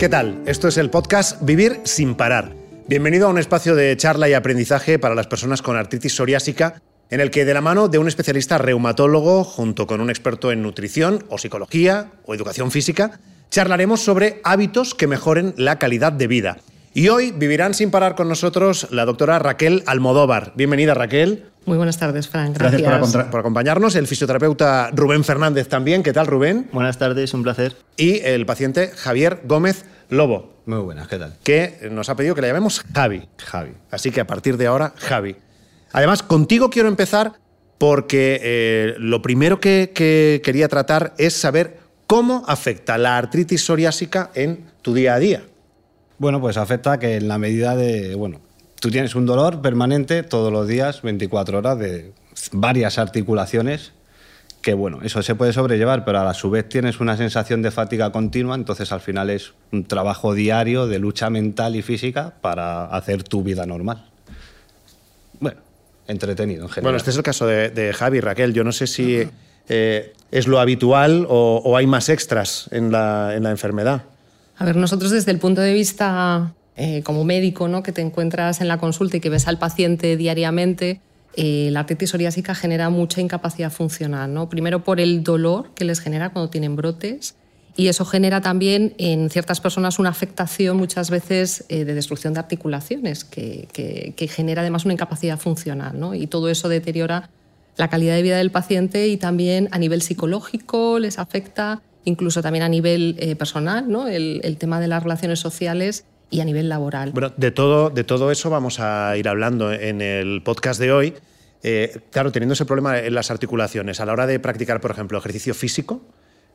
¿Qué tal? Esto es el podcast Vivir sin parar. Bienvenido a un espacio de charla y aprendizaje para las personas con artritis psoriásica, en el que de la mano de un especialista reumatólogo, junto con un experto en nutrición o psicología o educación física, charlaremos sobre hábitos que mejoren la calidad de vida. Y hoy vivirán sin parar con nosotros la doctora Raquel Almodóvar. Bienvenida, Raquel. Muy buenas tardes, Frank. Gracias, por, acompañarnos. El fisioterapeuta Rubén Fernández también. ¿Qué tal, Rubén? Buenas tardes, un placer. Y el paciente Javier Gómez Lobo. Muy buenas, ¿qué tal? Que nos ha pedido que le llamemos Javi. Javi. Así que a partir de ahora, Javi. Además, contigo quiero empezar porque eh, lo primero que quería tratar es saber cómo afecta la artritis psoriásica en tu día a día. Bueno, pues afecta que en la medida de, bueno, tú tienes un dolor permanente todos los días, 24 horas, de varias articulaciones, que bueno, eso se puede sobrellevar, pero a su vez tienes una sensación de fatiga continua, entonces al final es un trabajo diario de lucha mental y física para hacer tu vida normal. Bueno, entretenido en general. Bueno, este es el caso de, de Javi, Raquel. Yo no sé si eh, es lo habitual o, hay más extras en la enfermedad. A ver, nosotros desde el punto de vista eh, como médico, ¿no? que te encuentras en la consulta y que ves al paciente diariamente, eh, la artritis psoriásica genera mucha incapacidad funcional. ¿no? Primero por el dolor que les genera cuando tienen brotes y eso genera también en ciertas personas una afectación muchas veces eh, de destrucción de articulaciones que, que, genera además una incapacidad funcional ¿no? y todo eso deteriora la calidad de vida del paciente y también a nivel psicológico les afecta incluso también a nivel eh, personal, ¿no? El, tema de las relaciones sociales y a nivel laboral. Bueno, de todo, de todo eso vamos a ir hablando en el podcast de hoy. Eh, claro, teniendo ese problema en las articulaciones, a la hora de practicar, por ejemplo, ejercicio físico,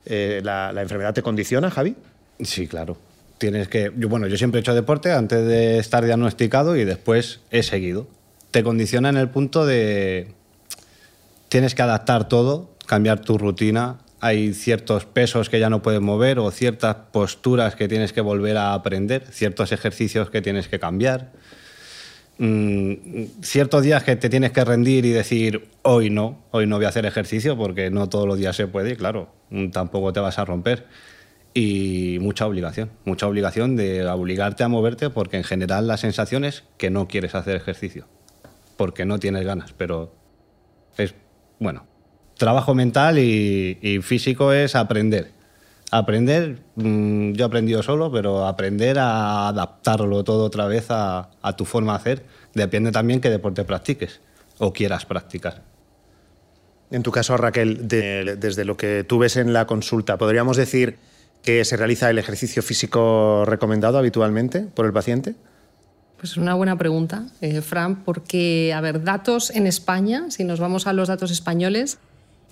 eh, la, enfermedad te condiciona, Javi? Sí, claro. Tienes que. Yo, bueno, yo siempre he hecho deporte antes de estar diagnosticado y después he seguido. Te condiciona en el punto de. Tienes que adaptar todo, cambiar tu rutina, hay ciertos pesos que ya no puedes mover o ciertas posturas que tienes que volver a aprender, ciertos ejercicios que tienes que cambiar, mm, ciertos días que te tienes que rendir y decir, hoy no, hoy no voy a hacer ejercicio porque no todos los días se puede y claro, mm, tampoco te vas a romper. Y mucha obligación, mucha obligación de obligarte a moverte porque en general la sensación es que no quieres hacer ejercicio, porque no tienes ganas, pero es, bueno, trabajo mental y, físico es aprender. Aprender, mm, yo he aprendido solo, pero aprender a adaptarlo todo otra vez a, tu forma de hacer. Depende también qué deporte practiques o quieras practicar. En tu caso, Raquel, desde lo que tú ves en la consulta, ¿podríamos decir que se realiza el ejercicio físico recomendado habitualmente por el paciente? Pues es una buena pregunta, eh, Fran, porque, a ver, datos en España, si nos vamos a los datos españoles,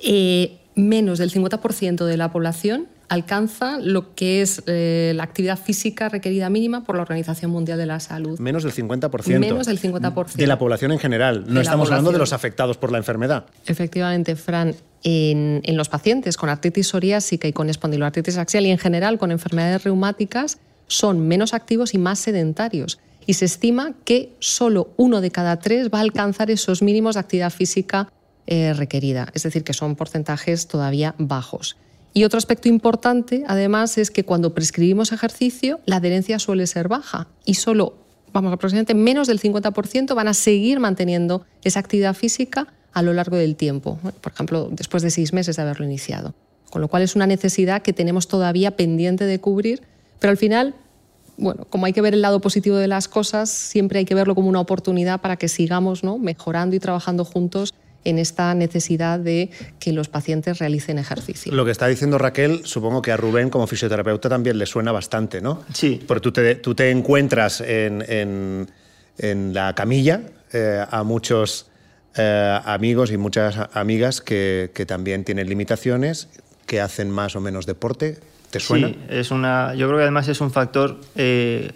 eh, menos del 50% de la población alcanza lo que es eh, la actividad física requerida mínima por la Organización Mundial de la Salud. Menos del 50%. Menos del 50%. De la población en general. No estamos hablando de los afectados por la enfermedad. Efectivamente, Fran. En, en, los pacientes con artritis psoriásica y con espondiloartritis axial y en general con enfermedades reumáticas son menos activos y más sedentarios. Y se estima que solo uno de cada tres va a alcanzar esos mínimos de actividad física eh, requerida, es decir, que son porcentajes todavía bajos. Y otro aspecto importante, además, es que cuando prescribimos ejercicio, la adherencia suele ser baja y solo, vamos, aproximadamente menos del 50% van a seguir manteniendo esa actividad física a lo largo del tiempo, por ejemplo, después de seis meses de haberlo iniciado. Con lo cual es una necesidad que tenemos todavía pendiente de cubrir, pero al final, bueno, como hay que ver el lado positivo de las cosas, siempre hay que verlo como una oportunidad para que sigamos ¿no? mejorando y trabajando juntos en esta necesidad de que los pacientes realicen ejercicio. Lo que está diciendo Raquel, supongo que a Rubén como fisioterapeuta también le suena bastante, ¿no? Sí. Porque tú te, tú te encuentras en, en, la camilla eh, a muchos eh, amigos y muchas amigas que, que, también tienen limitaciones, que hacen más o menos deporte. ¿Te suena? Sí, es una, yo creo que además es un factor eh,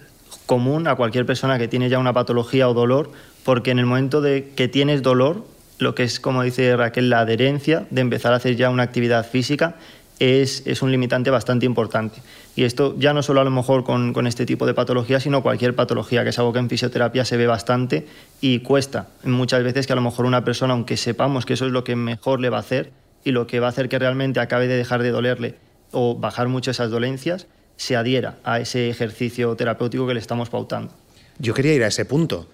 común a cualquier persona que tiene ya una patología o dolor, porque en el momento de que tienes dolor, lo que es, como dice Raquel, la adherencia de empezar a hacer ya una actividad física es, es, un limitante bastante importante. Y esto ya no solo a lo mejor con, con, este tipo de patología, sino cualquier patología, que es algo que en fisioterapia se ve bastante y cuesta muchas veces que a lo mejor una persona, aunque sepamos que eso es lo que mejor le va a hacer y lo que va a hacer que realmente acabe de dejar de dolerle o bajar mucho esas dolencias, se adhiera a ese ejercicio terapéutico que le estamos pautando. Yo quería ir a ese punto,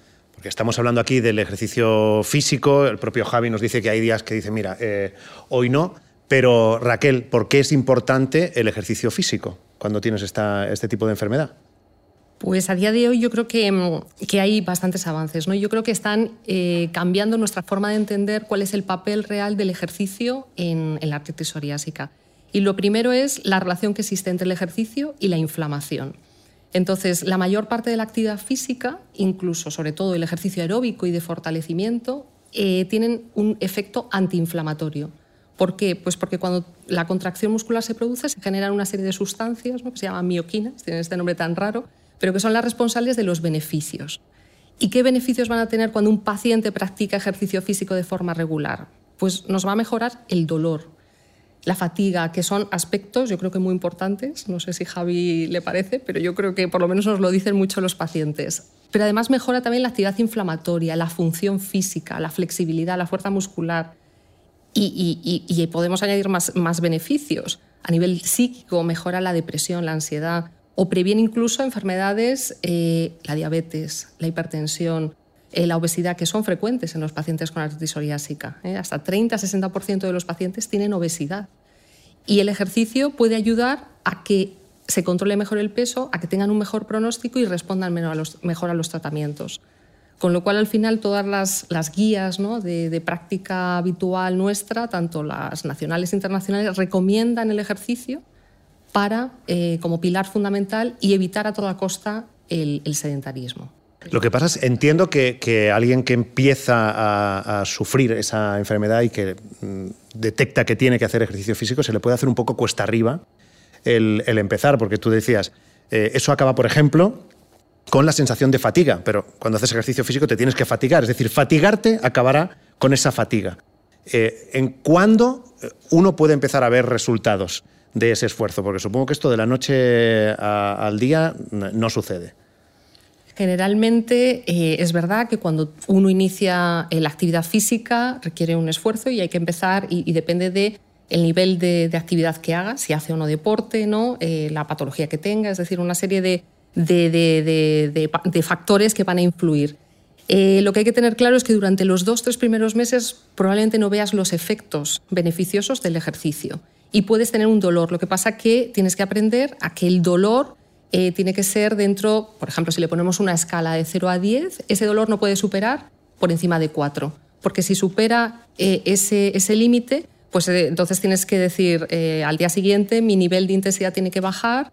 estamos hablando aquí del ejercicio físico, el propio Javi nos dice que hay días que dice, mira, eh, hoy no, pero Raquel, ¿por qué es importante el ejercicio físico cuando tienes esta, este tipo de enfermedad? Pues a día de hoy yo creo que, mm, que hay bastantes avances. ¿no? Yo creo que están eh, cambiando nuestra forma de entender cuál es el papel real del ejercicio en, en la artritis psoriásica. Y lo primero es la relación que existe entre el ejercicio y la inflamación. Entonces, la mayor parte de la actividad física, incluso sobre todo el ejercicio aeróbico y de fortalecimiento, eh, tienen un efecto antiinflamatorio. ¿Por qué? Pues porque cuando la contracción muscular se produce se generan una serie de sustancias que se llaman mioquinas, tienen este nombre tan raro, pero que son las responsables de los beneficios. ¿Y qué beneficios van a tener cuando un paciente practica ejercicio físico de forma regular? Pues nos va a mejorar el dolor, la fatiga, que son aspectos yo creo que muy importantes. No sé si Javi le parece, pero yo creo que por lo menos nos lo dicen mucho los pacientes. Pero además mejora también la actividad inflamatoria, la función física, la flexibilidad, la fuerza muscular. Y, podemos añadir más, más beneficios. A nivel psíquico mejora la depresión, la ansiedad, o previene incluso enfermedades, eh, la diabetes, la hipertensión, eh, la obesidad, que son frecuentes en los pacientes con artritis psoriásica. ¿eh? Hasta 30-60% de los pacientes tienen obesidad. Y el ejercicio puede ayudar a que se controle mejor el peso, a que tengan un mejor pronóstico y respondan mejor a los tratamientos. Con lo cual, al final, todas las, guías de, práctica habitual nuestra, tanto las nacionales e internacionales, recomiendan el ejercicio para, eh, como pilar fundamental y evitar a toda costa el, sedentarismo. Lo que pasa es, entiendo que, alguien que empieza a, sufrir esa enfermedad y que mm, detecta que tiene que hacer ejercicio físico, se le puede hacer un poco cuesta arriba el, empezar, porque tú decías, eh, eso acaba, por ejemplo, con la sensación de fatiga, pero cuando haces ejercicio físico te tienes que fatigar, es decir, fatigarte acabará con esa fatiga. Eh, ¿En cuándo uno puede empezar a ver resultados? de ese esfuerzo? Porque supongo que esto de la noche al día no sucede. Generalmente eh, es verdad que cuando uno inicia la actividad física requiere un esfuerzo y hay que empezar y, depende de el nivel de, actividad que haga, si hace o no deporte, ¿no? Eh, la patología que tenga, es decir, una serie de, de factores que van a influir. Eh, lo que hay que tener claro es que durante los dos, tres primeros meses probablemente no veas los efectos beneficiosos del ejercicio y puedes tener un dolor. Lo que pasa que tienes que aprender a que el dolor eh, tiene que ser dentro, por ejemplo, si le ponemos una escala de 0 a 10, ese dolor no puede superar por encima de 4, porque si supera eh, ese, ese límite, pues eh, entonces tienes que decir al día siguiente mi nivel de intensidad tiene que bajar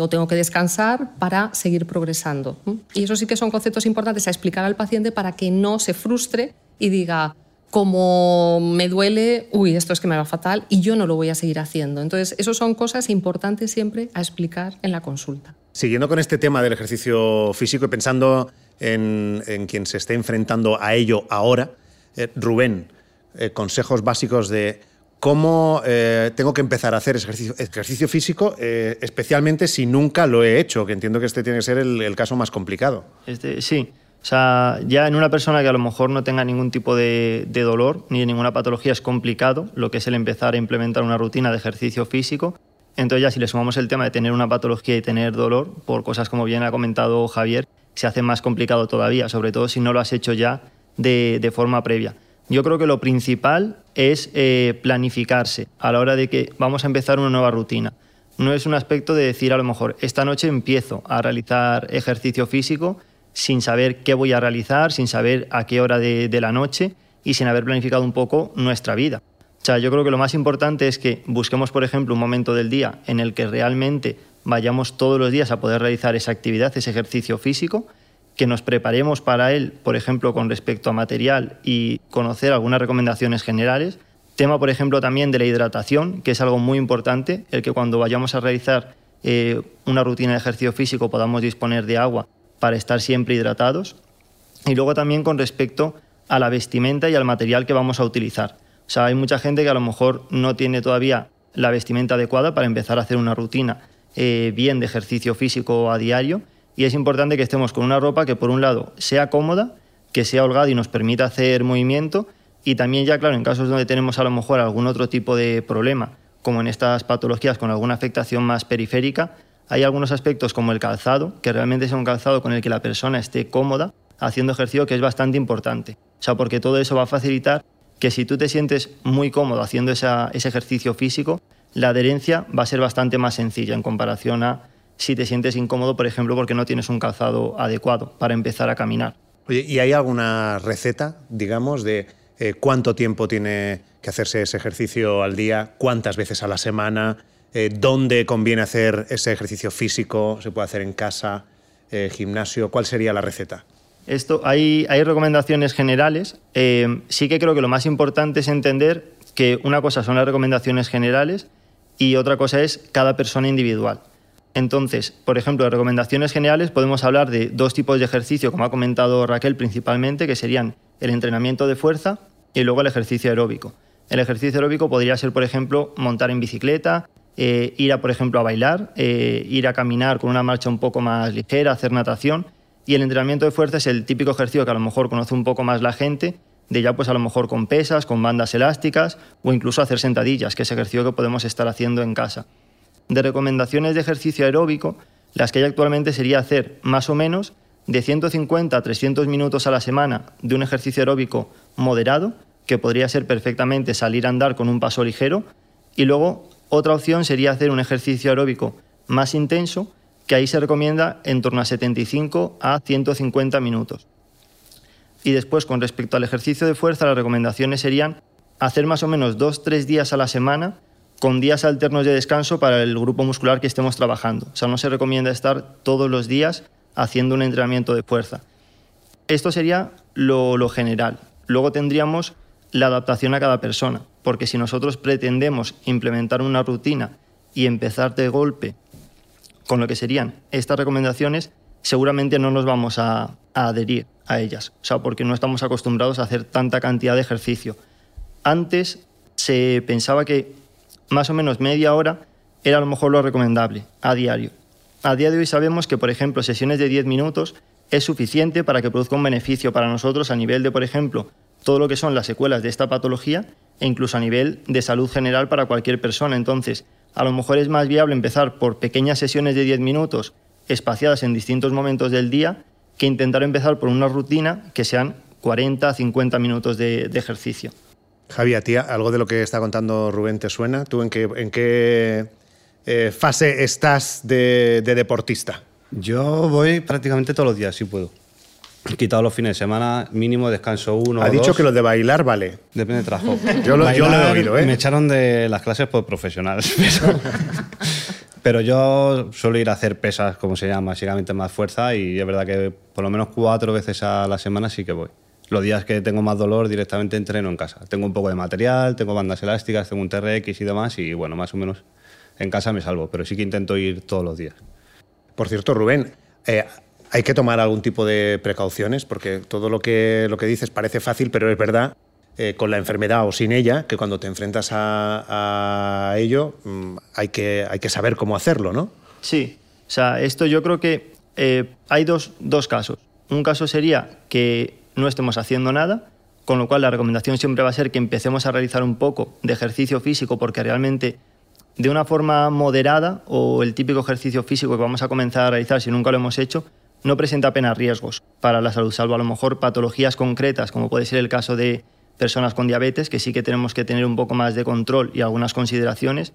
o tengo que descansar para seguir progresando. Y eso sí que son conceptos importantes a explicar al paciente para que no se frustre y diga, como me duele, uy, esto es que me va fatal y yo no lo voy a seguir haciendo. Entonces, eso son cosas importantes siempre a explicar en la consulta. Siguiendo con este tema del ejercicio físico y pensando en, quien se esté enfrentando a ello ahora, eh, Rubén, eh, consejos básicos de cómo eh, tengo que empezar a hacer ejercicio, físico, especialmente si nunca lo he hecho, que entiendo que este tiene que ser el, el caso más complicado. Este, sí, o sea, ya en una persona que a lo mejor no tenga ningún tipo de, dolor ni ninguna patología es complicado lo que es el empezar a implementar una rutina de ejercicio físico. Entonces ya si le sumamos el tema de tener una patología y tener dolor, por cosas como bien ha comentado Javier, se hace más complicado todavía, sobre todo si no lo has hecho ya de, forma previa. Yo creo que lo principal es eh, planificarse a la hora de que vamos a empezar una nueva rutina. No es un aspecto de decir a lo mejor, esta noche empiezo a realizar ejercicio físico sin saber qué voy a realizar, sin saber a qué hora de, la noche y sin haber planificado un poco nuestra vida. O sea, yo creo que lo más importante es que busquemos, por ejemplo, un momento del día en el que realmente vayamos todos los días a poder realizar esa actividad, ese ejercicio físico, que nos preparemos para él, por ejemplo, con respecto a material y conocer algunas recomendaciones generales. Tema, por ejemplo, también de la hidratación, que es algo muy importante, el que cuando vayamos a realizar eh, una rutina de ejercicio físico podamos disponer de agua para estar siempre hidratados. Y luego también con respecto a la vestimenta y al material que vamos a utilizar. O sea, hay mucha gente que a lo mejor no tiene todavía la vestimenta adecuada para empezar a hacer una rutina eh, bien de ejercicio físico a diario y es importante que estemos con una ropa que por un lado sea cómoda, que sea holgada y nos permita hacer movimiento y también ya claro en casos donde tenemos a lo mejor algún otro tipo de problema como en estas patologías con alguna afectación más periférica hay algunos aspectos como el calzado, que realmente sea un calzado con el que la persona esté cómoda haciendo ejercicio, que es bastante importante. O sea, porque todo eso va a facilitar que si tú te sientes muy cómodo haciendo ese ejercicio físico, la adherencia va a ser bastante más sencilla en comparación a si te sientes incómodo, por ejemplo, porque no tienes un calzado adecuado para empezar a caminar. Oye, ¿y hay alguna receta, digamos, de eh, cuánto tiempo tiene que hacerse ese ejercicio al día, cuántas veces a la semana, eh, dónde conviene hacer ese ejercicio físico, se puede hacer en casa, eh, gimnasio, ¿cuál sería la receta? Esto, hay, hay recomendaciones generales. sí que creo que lo más importante es entender que una cosa son las recomendaciones generales y otra cosa es cada persona individual. Entonces, por ejemplo, de recomendaciones generales podemos hablar de dos tipos de ejercicio, como ha comentado Raquel principalmente, que serían el entrenamiento de fuerza y luego el ejercicio aeróbico. El ejercicio aeróbico podría ser, por ejemplo, montar en bicicleta, eh, ir a, por ejemplo, a bailar, eh, ir a caminar con una marcha un poco más ligera, hacer natación. Y el entrenamiento de fuerza es el típico ejercicio que a lo mejor conoce un poco más la gente, de ya pues a lo mejor con pesas, con bandas elásticas o incluso hacer sentadillas, que es ejercicio que podemos estar haciendo en casa de recomendaciones de ejercicio aeróbico, las que hay actualmente sería hacer más o menos de 150 a 300 minutos a la semana de un ejercicio aeróbico moderado, que podría ser perfectamente salir a andar con un paso ligero, y luego otra opción sería hacer un ejercicio aeróbico más intenso, que ahí se recomienda en torno a 75 a 150 minutos. Y después, con respecto al ejercicio de fuerza, las recomendaciones serían hacer más o menos 2-3 días a la semana con días alternos de descanso para el grupo muscular que estemos trabajando. O sea, no se recomienda estar todos los días haciendo un entrenamiento de fuerza. Esto sería lo, general. Luego tendríamos la adaptación a cada persona, porque si nosotros pretendemos implementar una rutina y empezar de golpe con lo que serían estas recomendaciones, seguramente no nos vamos a, adherir a ellas, o sea, porque no estamos acostumbrados a hacer tanta cantidad de ejercicio. Antes se pensaba que más o menos media hora era a lo mejor lo recomendable a diario. A día de hoy sabemos que, por ejemplo, sesiones de 10 minutos es suficiente para que produzca un beneficio para nosotros a nivel de, por ejemplo, todo lo que son las secuelas de esta patología e incluso a nivel de salud general para cualquier persona. Entonces, a lo mejor es más viable empezar por pequeñas sesiones de 10 minutos espaciadas en distintos momentos del día que intentar empezar por una rutina que sean 40, 50 minutos de, de ejercicio. Javi, a ti algo de lo que está contando Rubén te suena. ¿Tú en qué, en qué eh, fase estás de, deportista? Yo voy prácticamente todos los días, si puedo. Quitado los fines de semana, mínimo descanso uno. Ha dicho que lo de bailar vale. Depende de trabajo. yo, lo, he oído, ¿eh? Me echaron de las clases por profesionales. Pero, pero, yo suelo ir a hacer pesas, como se llama, básicamente más fuerza, y es verdad que por lo menos cuatro veces a la semana sí que voy. Los días que tengo más dolor directamente entreno en casa. Tengo un poco de material, tengo bandas elásticas, tengo un TRX y demás y bueno, más o menos en casa me salvo, pero sí que intento ir todos los días. Por cierto, Rubén, eh, hay que tomar algún tipo de precauciones porque todo lo que, lo que dices parece fácil, pero es verdad eh, con la enfermedad o sin ella, que cuando te enfrentas a, ello mm, hay, que, hay que saber cómo hacerlo, ¿no? Sí, o sea, esto yo creo que eh, hay dos, dos casos. Un caso sería que no estemos haciendo nada, con lo cual la recomendación siempre va a ser que empecemos a realizar un poco de ejercicio físico porque realmente de una forma moderada o el típico ejercicio físico que vamos a comenzar a realizar si nunca lo hemos hecho, no presenta apenas riesgos para la salud, salvo a lo mejor patologías concretas, como puede ser el caso de personas con diabetes, que sí que tenemos que tener un poco más de control y algunas consideraciones,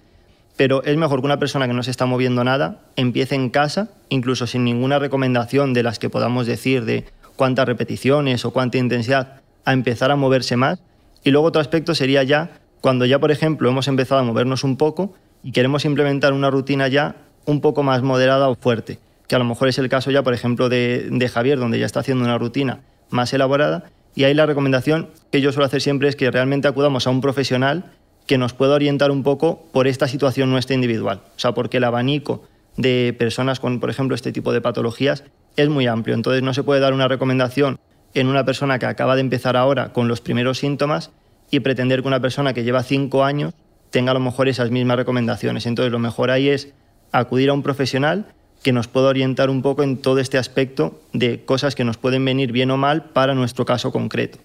pero es mejor que una persona que no se está moviendo nada empiece en casa, incluso sin ninguna recomendación de las que podamos decir de cuántas repeticiones o cuánta intensidad, a empezar a moverse más. Y luego otro aspecto sería ya cuando ya, por ejemplo, hemos empezado a movernos un poco y queremos implementar una rutina ya un poco más moderada o fuerte, que a lo mejor es el caso ya, por ejemplo, de, Javier, donde ya está haciendo una rutina más elaborada. Y ahí la recomendación que yo suelo hacer siempre es que realmente acudamos a un profesional que nos pueda orientar un poco por esta situación nuestra individual. O sea, porque el abanico de personas con, por ejemplo, este tipo de patologías es muy amplio. Entonces no se puede dar una recomendación en una persona que acaba de empezar ahora con los primeros síntomas y pretender que una persona que lleva cinco años tenga a lo mejor esas mismas recomendaciones. Entonces lo mejor ahí es acudir a un profesional que nos pueda orientar un poco en todo este aspecto de cosas que nos pueden venir bien o mal para nuestro caso concreto.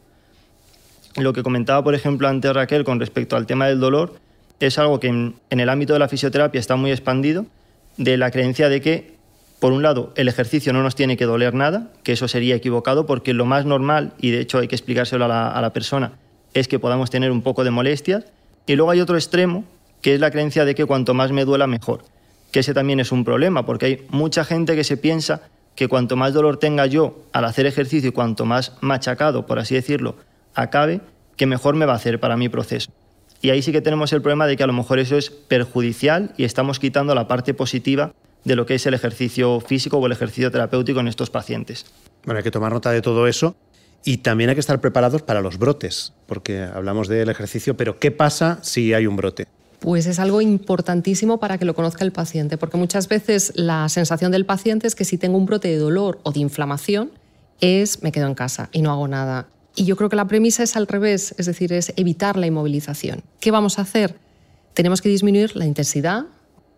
Lo que comentaba, por ejemplo, antes Raquel con respecto al tema del dolor, es algo que en, el ámbito de la fisioterapia está muy expandido de la creencia de que, por un lado, el ejercicio no nos tiene que doler nada, que eso sería equivocado, porque lo más normal, y de hecho hay que explicárselo a la, a la persona, es que podamos tener un poco de molestias. Y luego hay otro extremo, que es la creencia de que cuanto más me duela, mejor. Que ese también es un problema, porque hay mucha gente que se piensa que cuanto más dolor tenga yo al hacer ejercicio y cuanto más machacado, por así decirlo, acabe, que mejor me va a hacer para mi proceso. Y ahí sí que tenemos el problema de que a lo mejor eso es perjudicial y estamos quitando la parte positiva de lo que es el ejercicio físico o el ejercicio terapéutico en estos pacientes. Bueno, hay que tomar nota de todo eso y también hay que estar preparados para los brotes, porque hablamos del ejercicio, pero ¿qué pasa si hay un brote? Pues es algo importantísimo para que lo conozca el paciente, porque muchas veces la sensación del paciente es que si tengo un brote de dolor o de inflamación, es me quedo en casa y no hago nada. Y yo creo que la premisa es al revés, es decir, es evitar la inmovilización. ¿Qué vamos a hacer? Tenemos que disminuir la intensidad,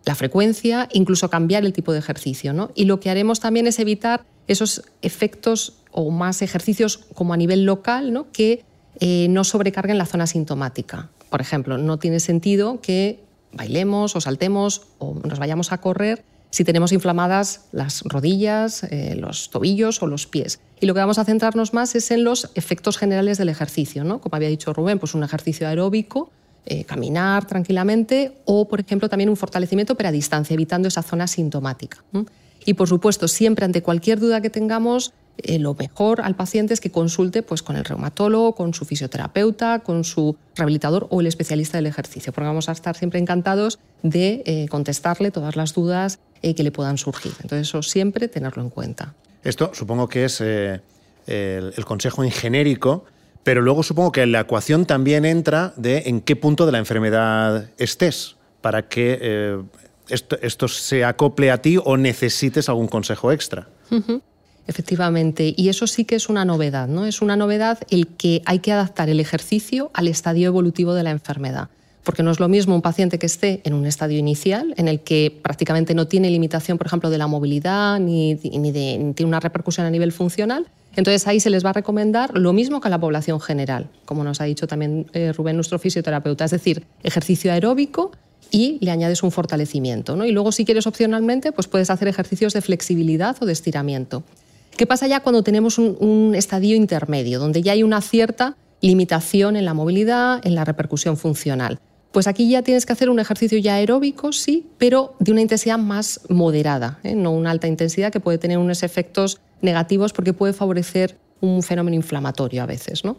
la frecuencia, incluso cambiar el tipo de ejercicio. ¿no? Y lo que haremos también es evitar esos efectos o más ejercicios como a nivel local ¿no? que eh, no sobrecarguen la zona sintomática. Por ejemplo, no tiene sentido que bailemos o saltemos o nos vayamos a correr si tenemos inflamadas las rodillas, eh, los tobillos o los pies. Y lo que vamos a centrarnos más es en los efectos generales del ejercicio, ¿no? Como había dicho Rubén, pues un ejercicio aeróbico, eh, caminar tranquilamente o, por ejemplo, también un fortalecimiento pero a distancia, evitando esa zona sintomática. Y, por supuesto, siempre ante cualquier duda que tengamos, eh, lo mejor al paciente es que consulte pues, con el reumatólogo, con su fisioterapeuta, con su rehabilitador o el especialista del ejercicio, porque vamos a estar siempre encantados de eh, contestarle todas las dudas eh, que le puedan surgir. Entonces, eso siempre tenerlo en cuenta. Esto supongo que es el, el, consejo en genérico, pero luego supongo que la ecuación también entra de en qué punto de la enfermedad estés para que esto, esto, se acople a ti o necesites algún consejo extra. Uh -huh. Efectivamente, y eso sí que es una novedad, ¿no? Es una novedad el que hay que adaptar el ejercicio al estadio evolutivo de la enfermedad. Porque no es lo mismo un paciente que esté en un estadio inicial, en el que prácticamente no tiene limitación, por ejemplo, de la movilidad ni, ni, de, ni tiene una repercusión a nivel funcional. Entonces ahí se les va a recomendar lo mismo que a la población general, como nos ha dicho también eh, Rubén, nuestro fisioterapeuta, es decir, ejercicio aeróbico y le añades un fortalecimiento. ¿no? Y luego, si quieres opcionalmente, pues puedes hacer ejercicios de flexibilidad o de estiramiento. ¿Qué pasa ya cuando tenemos un, estadio intermedio, donde ya hay una cierta limitación en la movilidad, en la repercusión funcional? Pues aquí ya tienes que hacer un ejercicio ya aeróbico, sí, pero de una intensidad más moderada, ¿eh? no una alta intensidad que puede tener unos efectos negativos porque puede favorecer un fenómeno inflamatorio a veces. ¿no?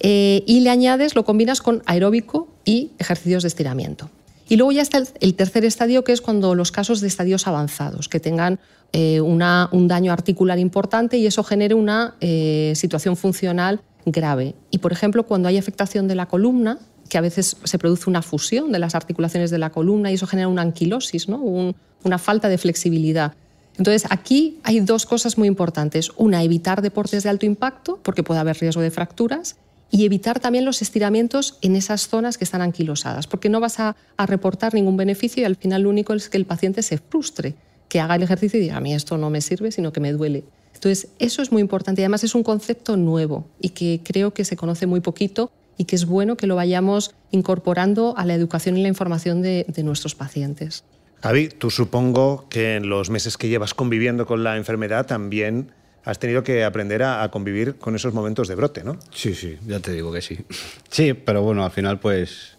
Eh, y le añades, lo combinas con aeróbico y ejercicios de estiramiento. Y luego ya está el, tercer estadio, que es cuando los casos de estadios avanzados, que tengan eh, un daño articular importante y eso genere una eh, situación funcional grave. Y, por ejemplo, cuando hay afectación de la columna, que a veces se produce una fusión de las articulaciones de la columna y eso genera una anquilosis, ¿no? Un, una falta de flexibilidad. Entonces, aquí hay dos cosas muy importantes. Una, evitar deportes de alto impacto, porque puede haber riesgo de fracturas, y evitar también los estiramientos en esas zonas que están anquilosadas, porque no vas a, a reportar ningún beneficio y al final lo único es que el paciente se frustre que haga el ejercicio y diga, a mí esto no me sirve, sino que me duele. Entonces, eso es muy importante y además es un concepto nuevo y que creo que se conoce muy poquito y que es bueno que lo vayamos incorporando a la educación y la información de, de nuestros pacientes. Javi, tú supongo que en los meses que llevas conviviendo con la enfermedad también has tenido que aprender a, a, convivir con esos momentos de brote, ¿no? Sí, sí, ya te digo que sí. Sí, pero bueno, al final pues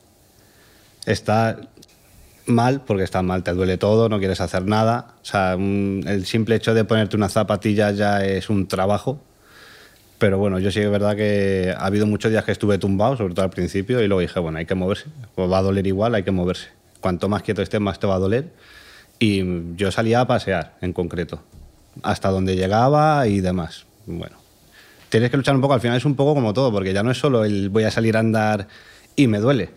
está mal, porque está mal, te duele todo, no quieres hacer nada. O sea, un, el simple hecho de ponerte una zapatilla ya es un trabajo. Pero bueno, yo sí que es verdad que ha habido muchos días que estuve tumbado, sobre todo al principio, y luego dije, bueno, hay que moverse. Pues va a doler igual, hay que moverse. Cuanto más quieto estés, más te va a doler. Y yo salía a pasear, en concreto, hasta donde llegaba y demás. Bueno, tienes que luchar un poco, al final es un poco como todo, porque ya no es solo el voy a salir a andar y me duele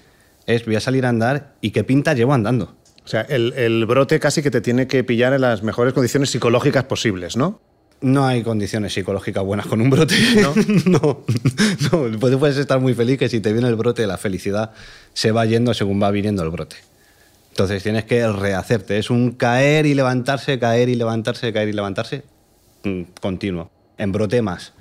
es voy a salir a andar y qué pinta llevo andando. O sea, el, el, brote casi que te tiene que pillar en las mejores condiciones psicológicas posibles, ¿no? No hay condiciones psicológicas buenas con un brote. No, no, no. Puedes estar muy feliz que si te viene el brote, la felicidad se va yendo según va viniendo el brote. Entonces tienes que rehacerte. Es un caer y levantarse, caer y levantarse, caer y levantarse mm, continuo. En brote más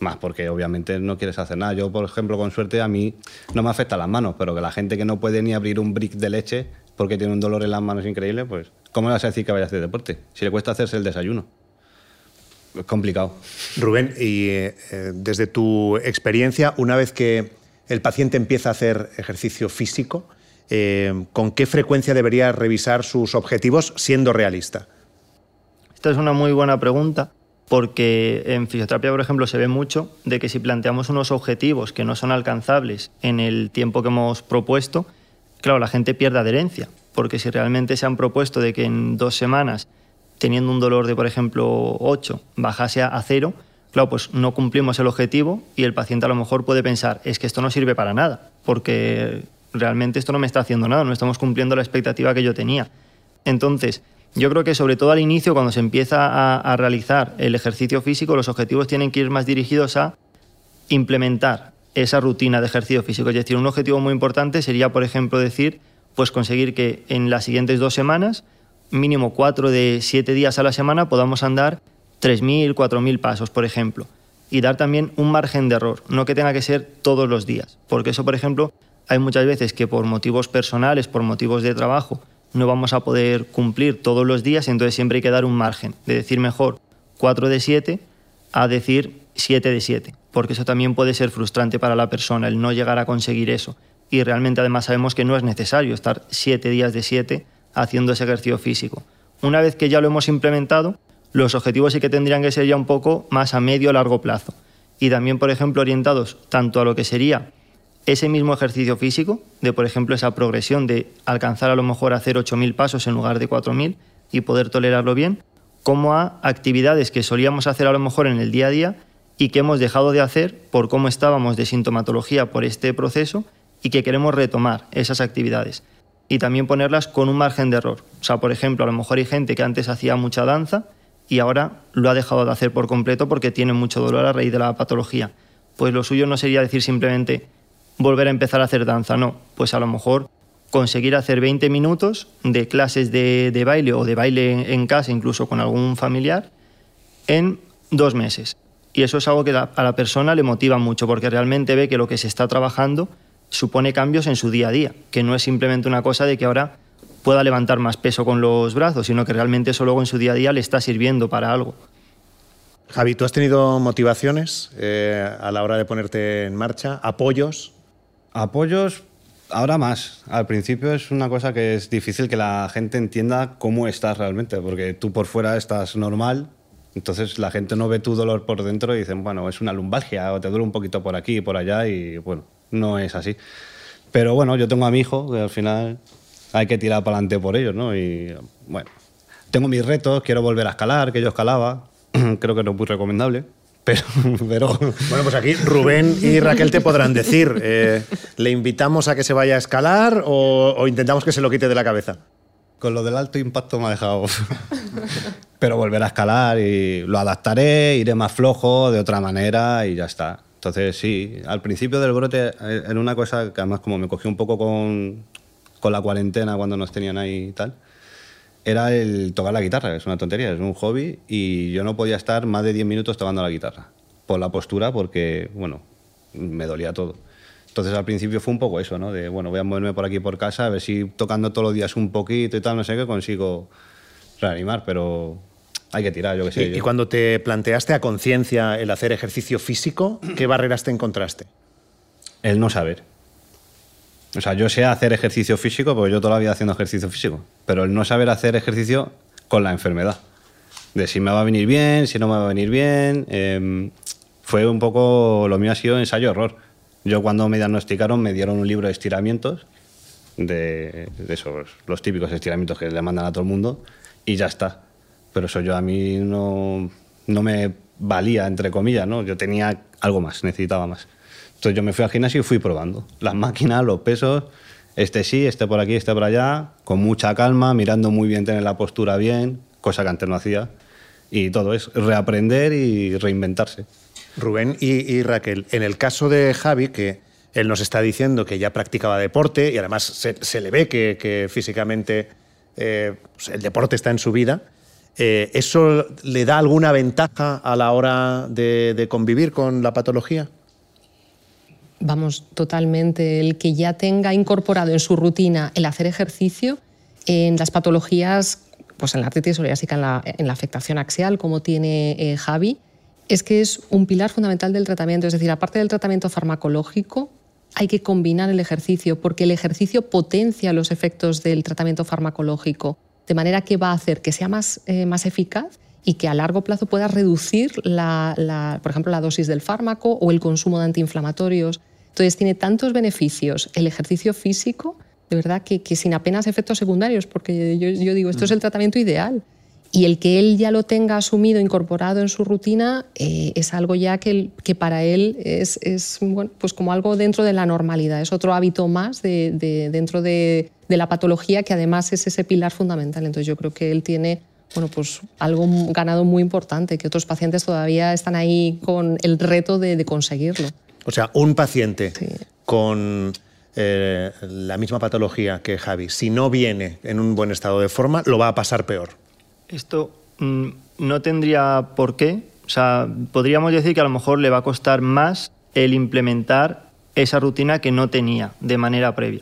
más porque obviamente no quieres hacer nada. Yo, por ejemplo, con suerte a mí no me afecta las manos, pero que la gente que no puede ni abrir un brick de leche porque tiene un dolor en las manos increíble, pues ¿cómo le vas a decir que vaya a hacer deporte? Si le cuesta hacerse el desayuno. Es complicado. Rubén, y eh, desde tu experiencia, una vez que el paciente empieza a hacer ejercicio físico, eh, ¿con qué frecuencia debería revisar sus objetivos siendo realista? Esta es una muy buena pregunta porque en fisioterapia, por ejemplo, se ve mucho de que si planteamos unos objetivos que no son alcanzables en el tiempo que hemos propuesto, claro, la gente pierde adherencia, porque si realmente se han propuesto de que en dos semanas, teniendo un dolor de, por ejemplo, 8, bajase a cero, claro, pues no cumplimos el objetivo y el paciente a lo mejor puede pensar, es que esto no sirve para nada, porque realmente esto no me está haciendo nada, no estamos cumpliendo la expectativa que yo tenía. Entonces, yo creo que sobre todo al inicio, cuando se empieza a, realizar el ejercicio físico, los objetivos tienen que ir más dirigidos a implementar esa rutina de ejercicio físico. Es decir, un objetivo muy importante sería, por ejemplo, decir, pues conseguir que en las siguientes dos semanas, mínimo cuatro de siete días a la semana, podamos andar 3.000, 4.000 pasos, por ejemplo. Y dar también un margen de error, no que tenga que ser todos los días. Porque eso, por ejemplo, hay muchas veces que por motivos personales, por motivos de trabajo, no vamos a poder cumplir todos los días, entonces siempre hay que dar un margen, de decir mejor 4 de 7 a decir 7 de 7, porque eso también puede ser frustrante para la persona, el no llegar a conseguir eso. Y realmente además sabemos que no es necesario estar 7 días de 7 haciendo ese ejercicio físico. Una vez que ya lo hemos implementado, los objetivos sí que tendrían que ser ya un poco más a medio o largo plazo. Y también, por ejemplo, orientados tanto a lo que sería ese mismo ejercicio físico, de por ejemplo esa progresión de alcanzar a lo mejor hacer 8.000 pasos en lugar de 4.000 y poder tolerarlo bien, como a actividades que solíamos hacer a lo mejor en el día a día y que hemos dejado de hacer por cómo estábamos de sintomatología por este proceso y que queremos retomar esas actividades. Y también ponerlas con un margen de error. O sea, por ejemplo, a lo mejor hay gente que antes hacía mucha danza y ahora lo ha dejado de hacer por completo porque tiene mucho dolor a raíz de la patología. Pues lo suyo no sería decir simplemente, volver a empezar a hacer danza, no. Pues a lo mejor conseguir hacer 20 minutos de clases de, baile o de baile en casa, incluso con algún familiar, en dos meses. Y eso es algo que a la persona le motiva mucho, porque realmente ve que lo que se está trabajando supone cambios en su día a día, que no es simplemente una cosa de que ahora pueda levantar más peso con los brazos, sino que realmente eso luego en su día a día le está sirviendo para algo. Javi, ¿tú has tenido motivaciones eh, a la hora de ponerte en marcha? ¿Apoyos? Apoyos, ahora más. Al principio es una cosa que es difícil que la gente entienda cómo estás realmente, porque tú por fuera estás normal, entonces la gente no ve tu dolor por dentro y dicen, bueno, es una lumbalgia o te duele un poquito por aquí y por allá y bueno, no es así. Pero bueno, yo tengo a mi hijo, que al final hay que tirar para adelante por ellos, ¿no? Y bueno, tengo mis retos, quiero volver a escalar, que yo escalaba, creo que no es muy recomendable. Pero, Bueno, pues aquí Rubén y Raquel te podrán decir, eh, ¿le invitamos a que se vaya a escalar o, intentamos que se lo quite de la cabeza? Con lo del alto impacto me ha dejado. Pero volver a escalar y lo adaptaré, iré más flojo de otra manera y ya está. Entonces, sí, al principio del brote eh, era una cosa que además como me cogió un poco con, con la cuarentena cuando nos tenían ahí y tal, era el tocar la guitarra, es una tontería, es un hobby y yo no podía estar más de 10 minutos tocando la guitarra, por la postura, porque, bueno, me dolía todo. Entonces al principio fue un poco eso, ¿no? De, bueno, voy a moverme por aquí por casa, a ver si tocando todos los días un poquito y tal, no sé qué, consigo reanimar, pero hay que tirar, yo qué sé. ¿Y, y cuando te planteaste a conciencia el hacer ejercicio físico, qué barreras te encontraste? El no saber. O sea, yo sé hacer ejercicio físico porque yo toda la vida haciendo ejercicio físico, pero el no saber hacer ejercicio con la enfermedad. De si me va a venir bien, si no me va a venir bien. Em, fue un poco, lo mío ha sido ensayo-error. Yo cuando me diagnosticaron me dieron un libro de estiramientos, de, esos, los típicos estiramientos que le mandan a todo el mundo, y ya está. Pero eso yo a mí no, no me valía, entre comillas, ¿no? Yo tenía algo más, necesitaba más. Entonces yo me fui al gimnasio y fui probando las máquinas, los pesos, este sí, este por aquí, este por allá, con mucha calma, mirando muy bien, tener la postura bien, cosa que antes no hacía. Y todo es reaprender y reinventarse. Rubén y, Raquel, en el caso de Javi, que él nos está diciendo que ya practicaba deporte y además se, le ve que, físicamente eh, pues el deporte está en su vida, eh, ¿eso le da alguna ventaja a la hora de convivir con la patología? Vamos, totalmente, el que ya tenga incorporado en su rutina el hacer ejercicio, En las patologías, pues en la artritis psoriásica, en la, en la afectación axial, como tiene eh, Javi, es que es un pilar fundamental del tratamiento. Es decir, aparte del tratamiento farmacológico, hay que combinar el ejercicio, porque el ejercicio potencia los efectos del tratamiento farmacológico, de manera que va a hacer que sea más, eh, más eficaz y que a largo plazo pueda reducir, la, por ejemplo, la dosis del fármaco o el consumo de antiinflamatorios. Entonces, tiene tantos beneficios el ejercicio físico, de verdad, que, sin apenas efectos secundarios, porque yo, digo, esto es el tratamiento ideal. Y el que él ya lo tenga asumido, incorporado en su rutina, eh, es algo ya que, que para él es, es, bueno, pues como algo dentro de la normalidad, es otro hábito más de, dentro de, de, la patología que además es ese pilar fundamental. Entonces yo creo que él tiene bueno, pues algo ganado muy importante, que otros pacientes todavía están ahí con el reto de, conseguirlo. O sea, un paciente con eh, la misma patología que Javi, si no viene en un buen estado de forma, lo va a pasar peor. Esto mm, no tendría por qué. O sea, podríamos decir que a lo mejor le va a costar más el implementar esa rutina que no tenía de manera previa.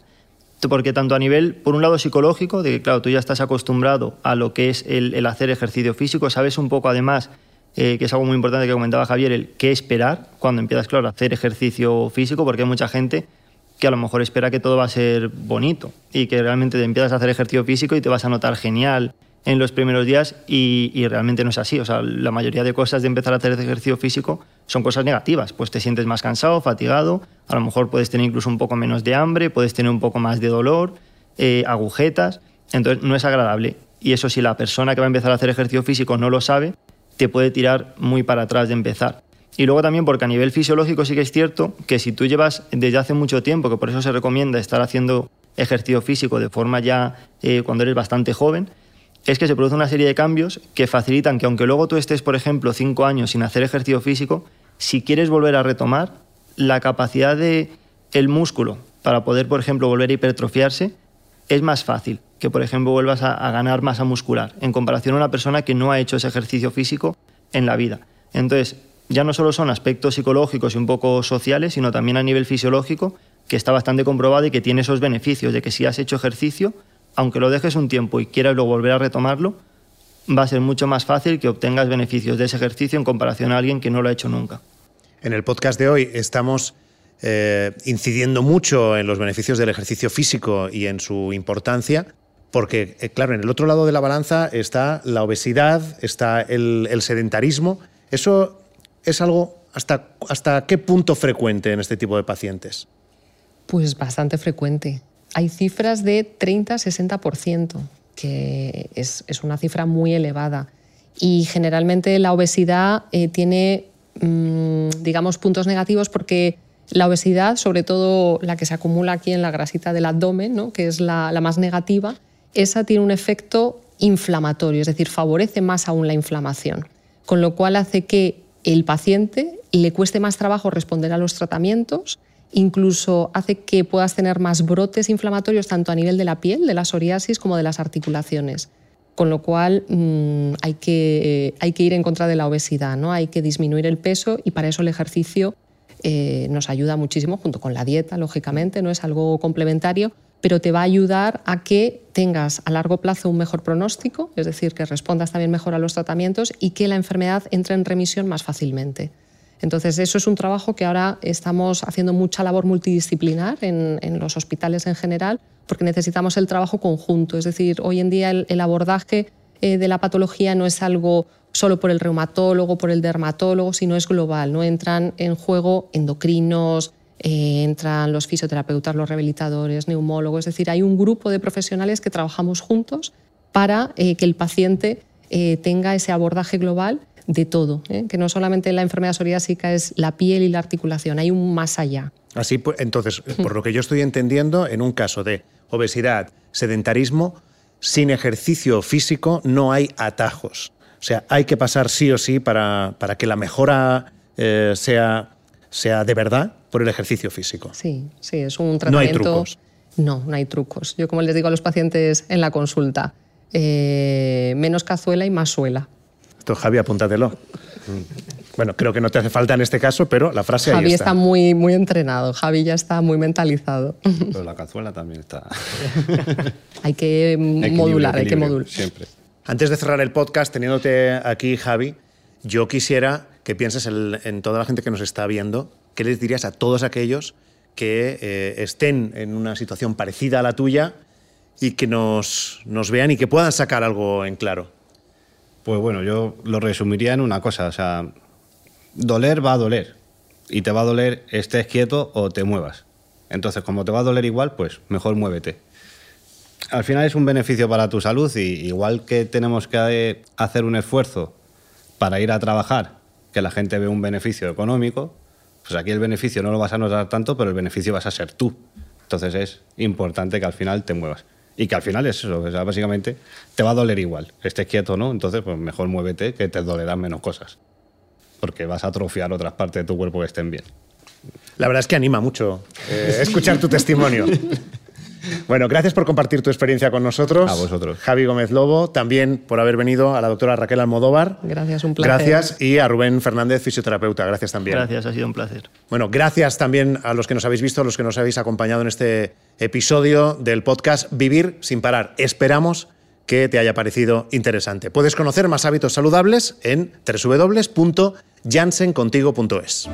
Porque tanto a nivel, por un lado psicológico, de que claro, tú ya estás acostumbrado a lo que es el, hacer ejercicio físico, sabes un poco además, eh, que es algo muy importante que comentaba Javier, el qué esperar cuando empiezas, claro, a hacer ejercicio físico, porque hay mucha gente que a lo mejor espera que todo va a ser bonito y que realmente te empiezas a hacer ejercicio físico y te vas a notar genial en los primeros días y, realmente no es así. O sea, la mayoría de cosas de empezar a hacer ejercicio físico son cosas negativas. Pues te sientes más cansado, fatigado, a lo mejor puedes tener incluso un poco menos de hambre, puedes tener un poco más de dolor, eh, agujetas. Entonces no es agradable. Y eso si la persona que va a empezar a hacer ejercicio físico no lo sabe, te puede tirar muy para atrás de empezar. Y luego también porque a nivel fisiológico sí que es cierto que si tú llevas desde hace mucho tiempo, que por eso se recomienda estar haciendo ejercicio físico de forma ya eh, cuando eres bastante joven, es que se produce una serie de cambios que facilitan que aunque luego tú estés, por ejemplo, cinco años sin hacer ejercicio físico, si quieres volver a retomar, la capacidad de el músculo para poder, por ejemplo, volver a hipertrofiarse es más fácil que, por ejemplo, vuelvas a, ganar masa muscular en comparación a una persona que no ha hecho ese ejercicio físico en la vida. Entonces, ya no solo son aspectos psicológicos y un poco sociales, sino también a nivel fisiológico, que está bastante comprobado y que tiene esos beneficios de que si has hecho ejercicio, aunque lo dejes un tiempo y quieras luego volver a retomarlo, va a ser mucho más fácil que obtengas beneficios de ese ejercicio en comparación a alguien que no lo ha hecho nunca. En el podcast de hoy estamos eh, incidiendo mucho en los beneficios del ejercicio físico y en su importancia, porque, eh, claro, en el otro lado de la balanza está la obesidad, está el, sedentarismo. ¿Eso es algo hasta, hasta qué punto frecuente en este tipo de pacientes? Pues bastante frecuente hay cifras de 30-60%, que es, una cifra muy elevada. Y generalmente la obesidad eh, tiene, mm, digamos, puntos negativos porque la obesidad, sobre todo la que se acumula aquí en la grasita del abdomen, que es la, más negativa, esa tiene un efecto inflamatorio, es decir, favorece más aún la inflamación, con lo cual hace que el paciente le cueste más trabajo responder a los tratamientos incluso hace que puedas tener más brotes inflamatorios tanto a nivel de la piel, de la psoriasis, como de las articulaciones. Con lo cual mm, hay, que, hay, que, ir en contra de la obesidad, ¿no? hay que disminuir el peso y para eso el ejercicio eh, nos ayuda muchísimo, junto con la dieta, lógicamente, no es algo complementario, pero te va a ayudar a que tengas a largo plazo un mejor pronóstico, es decir, que respondas también mejor a los tratamientos y que la enfermedad entre en remisión más fácilmente. Entonces, eso es un trabajo que ahora estamos haciendo mucha labor multidisciplinar en, los hospitales en general, porque necesitamos el trabajo conjunto. Es decir, hoy en día el, abordaje eh, de la patología no es algo solo por el reumatólogo, por el dermatólogo, sino es global. ¿no? Entran en juego endocrinos, eh, entran los fisioterapeutas, los rehabilitadores, neumólogos. Es decir, hay un grupo de profesionales que trabajamos juntos para eh, que el paciente tenga ese abordaje global de todo, ¿eh? que no solamente la enfermedad psoriásica es la piel y la articulación, hay un más allá. Así, pues, entonces, por lo que yo estoy entendiendo, en un caso de obesidad, sedentarismo, sin ejercicio físico no hay atajos. O sea, hay que pasar sí o sí para, para que la mejora eh, sea, sea de verdad por el ejercicio físico. Sí, sí, es un tratamiento. No hay trucos. No, no hay trucos. Yo, como les digo a los pacientes en la consulta, eh, menos cazuela y más suela. Javi, apúntatelo. Bueno, creo que no te hace falta en este caso, pero la frase Javi ahí está. muy, muy entrenado, Javi ya está muy mentalizado. Pero la cazuela también está. hay que Equilibrio, modular, hay que modular. Siempre. Antes de cerrar el podcast, teniéndote aquí, Javi, yo quisiera que pienses en, toda la gente que nos está viendo. ¿Qué les dirías a todos aquellos que eh, estén en una situación parecida a la tuya y que nos, nos vean y que puedan sacar algo en claro? Pues bueno, yo lo resumiría en una cosa, doler va a doler y te va a doler estés quieto o te muevas. Entonces, como te va a doler igual, pues mejor muévete. Al final es un beneficio para tu salud y igual que tenemos que hacer un esfuerzo para ir a trabajar, que la gente ve un beneficio económico, pues aquí el beneficio no lo vas a notar tanto, pero el beneficio vas a ser tú. Entonces es importante que al final te muevas. Y que al final es eso, o sea, básicamente te va a doler igual, estés quieto o no, entonces pues mejor muévete que te dolerán menos cosas. Porque vas a atrofiar otras partes de tu cuerpo que estén bien. La verdad es que anima mucho eh, escuchar tu testimonio. Bueno, gracias por compartir tu experiencia con nosotros. A vosotros. Javi Gómez Lobo, también por haber venido a la doctora Raquel Almodóvar. Gracias, un placer. Gracias. Y a Rubén Fernández, fisioterapeuta. Gracias también. Gracias, ha sido un placer. Bueno, gracias también a los que nos habéis visto, a los que nos habéis acompañado en este episodio del podcast Vivir sin parar. Esperamos que te haya parecido interesante. Puedes conocer más hábitos saludables en www.jansencontigo.es.